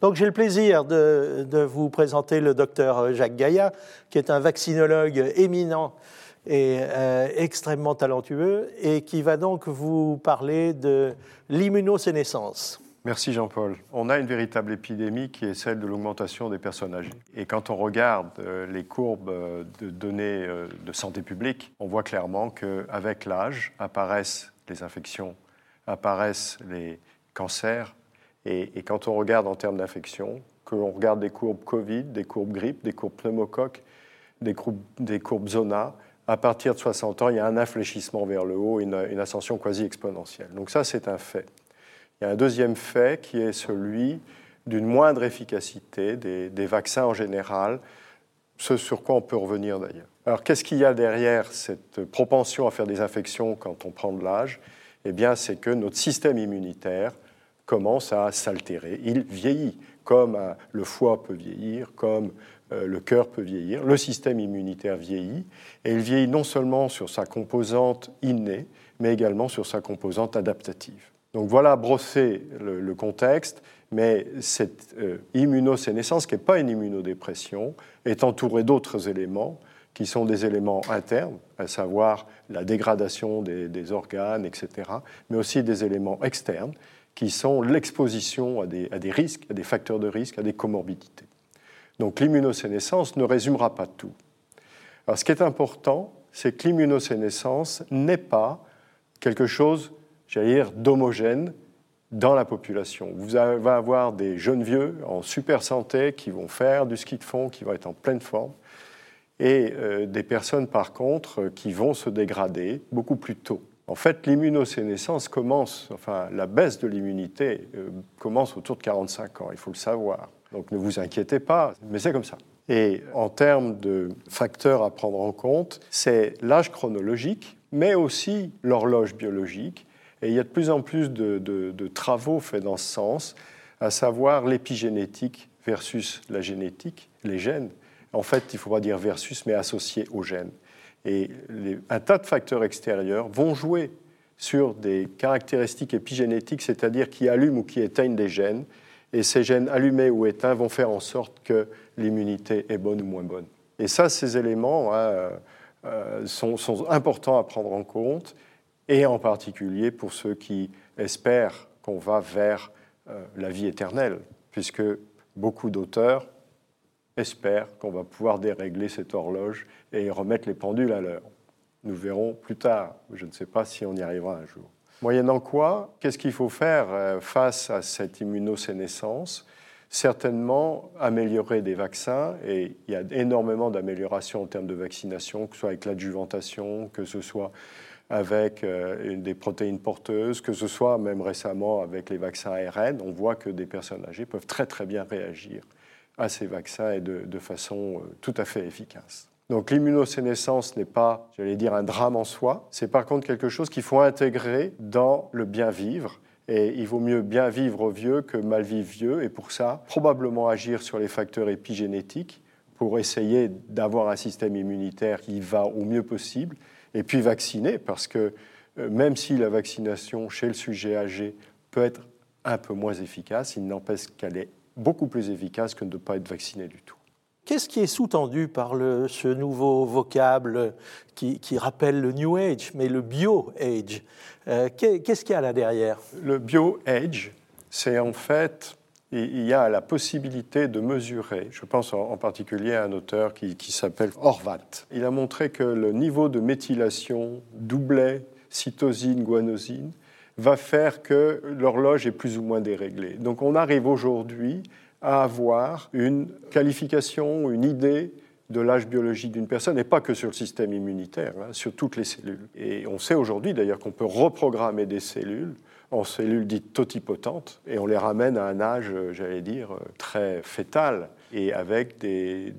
Donc j'ai le plaisir de, vous présenter le docteur Jacques Gaillat, qui est un vaccinologue éminent et euh, extrêmement talentueux, et qui va donc vous parler de l'immunosénescence. Merci Jean-Paul. On a une véritable épidémie qui est celle de l'augmentation des personnes âgées. Et quand on regarde euh, les courbes euh, de données de santé publique, on voit clairement qu'avec l'âge apparaissent les infections, apparaissent les cancers, et, quand on regarde en termes d'infection, que l'on regarde des courbes Covid, des courbes grippe, des courbes pneumocoques, des courbes, des courbes zona, à partir de 60 ans, il y a un infléchissement vers le haut, une, ascension quasi exponentielle. Donc ça, c'est un fait. Il y a un deuxième fait qui est celui d'une moindre efficacité des, des, vaccins en général, ce sur quoi on peut revenir d'ailleurs. Alors qu'est-ce qu'il y a derrière cette propension à faire des infections quand on prend de l'âge? Eh bien, c'est que notre système immunitaire commence à s'altérer. Il vieillit, comme euh, le foie peut vieillir, comme euh, le cœur peut vieillir, le système immunitaire vieillit, et il vieillit non seulement sur sa composante innée, mais également sur sa composante adaptative. Donc voilà brosser le, contexte, mais cette euh, immunosénescence, qui n'est pas une immunodépression, est entourée d'autres éléments qui sont des éléments internes, à savoir la dégradation des, des organes, etc., mais aussi des éléments externes, qui sont l'exposition à des, risques, à des facteurs de risque, à des comorbidités. Donc l'immunosénescence ne résumera pas tout. Alors ce qui est important, c'est que l'immunosénescence n'est pas quelque chose, j'allais dire, d'homogène dans la population. Vous allez avoir des jeunes vieux en super santé qui vont faire du ski de fond, qui vont être en pleine forme, et euh, des personnes par contre qui vont se dégrader beaucoup plus tôt. En fait, l'immunosénescence commence, enfin la baisse de l'immunité euh, commence autour de 45 ans, il faut le savoir. Donc ne vous inquiétez pas, mais c'est comme ça. Et en termes de facteurs à prendre en compte, c'est l'âge chronologique, mais aussi l'horloge biologique. Et il y a de plus en plus de, travaux faits dans ce sens, à savoir l'épigénétique versus la génétique, les gènes. En fait, il ne faut pas dire versus, mais associé aux gènes. Et un tas de facteurs extérieurs vont jouer sur des caractéristiques épigénétiques, c'est-à-dire qui allument ou qui éteignent des gènes. Et ces gènes allumés ou éteints vont faire en sorte que l'immunité est bonne ou moins bonne. Et ça, ces éléments hein, euh, sont, importants à prendre en compte, et en particulier pour ceux qui espèrent qu'on va vers euh, la vie éternelle, puisque beaucoup d'auteurs espèrent qu'on va pouvoir dérégler cette horloge et remettre les pendules à l'heure. Nous verrons plus tard. Je ne sais pas si on y arrivera un jour. Moyennant quoi, qu'est-ce qu'il faut faire euh, face à cette immunosénescence? Certainement améliorer des vaccins, et il y a énormément d'améliorations en termes de vaccination, que ce soit avec l'adjuvantation, que ce soit avec euh, des protéines porteuses, que ce soit même récemment avec les vaccins ARN. On voit que des personnes âgées peuvent très très bien réagir à ces vaccins et de, de façon euh, tout à fait efficace. Donc l'immunosénescence n'est pas, j'allais dire, un drame en soi, c'est par contre quelque chose qu'il faut intégrer dans le bien vivre. Et il vaut mieux bien vivre vieux que mal vivre vieux. Et pour ça, probablement agir sur les facteurs épigénétiques pour essayer d'avoir un système immunitaire qui va au mieux possible. Et puis vacciner, parce que euh, même si la vaccination chez le sujet âgé peut être un peu moins efficace, il n'empêche qu'elle est beaucoup plus efficace que de ne pas être vacciné du tout. Qu'est-ce qui est sous-tendu par le, ce nouveau vocable qui, rappelle le New Age, mais le Bio-Age euh, Qu'est-ce qu'il y a là derrière? Le Bio-Age, c'est en fait, il y a la possibilité de mesurer, je pense en, particulier à un auteur qui, qui s'appelle Horvat. Il a montré que le niveau de méthylation doublet cytosine, guanosine va faire que l'horloge est plus ou moins déréglée. Donc on arrive aujourd'hui à avoir une qualification, une idée de l'âge biologique d'une personne, et pas que sur le système immunitaire, hein, sur toutes les cellules. Et on sait aujourd'hui d'ailleurs qu'on peut reprogrammer des cellules en cellules dites totipotentes, et on les ramène à un âge, j'allais dire, très fœtal, et avec des,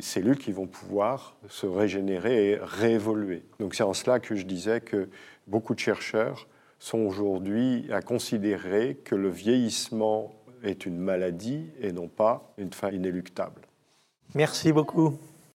cellules qui vont pouvoir se régénérer et réévoluer. Donc c'est en cela que je disais que beaucoup de chercheurs sont aujourd'hui à considérer que le vieillissement est une maladie et non pas une fin inéluctable. Merci beaucoup.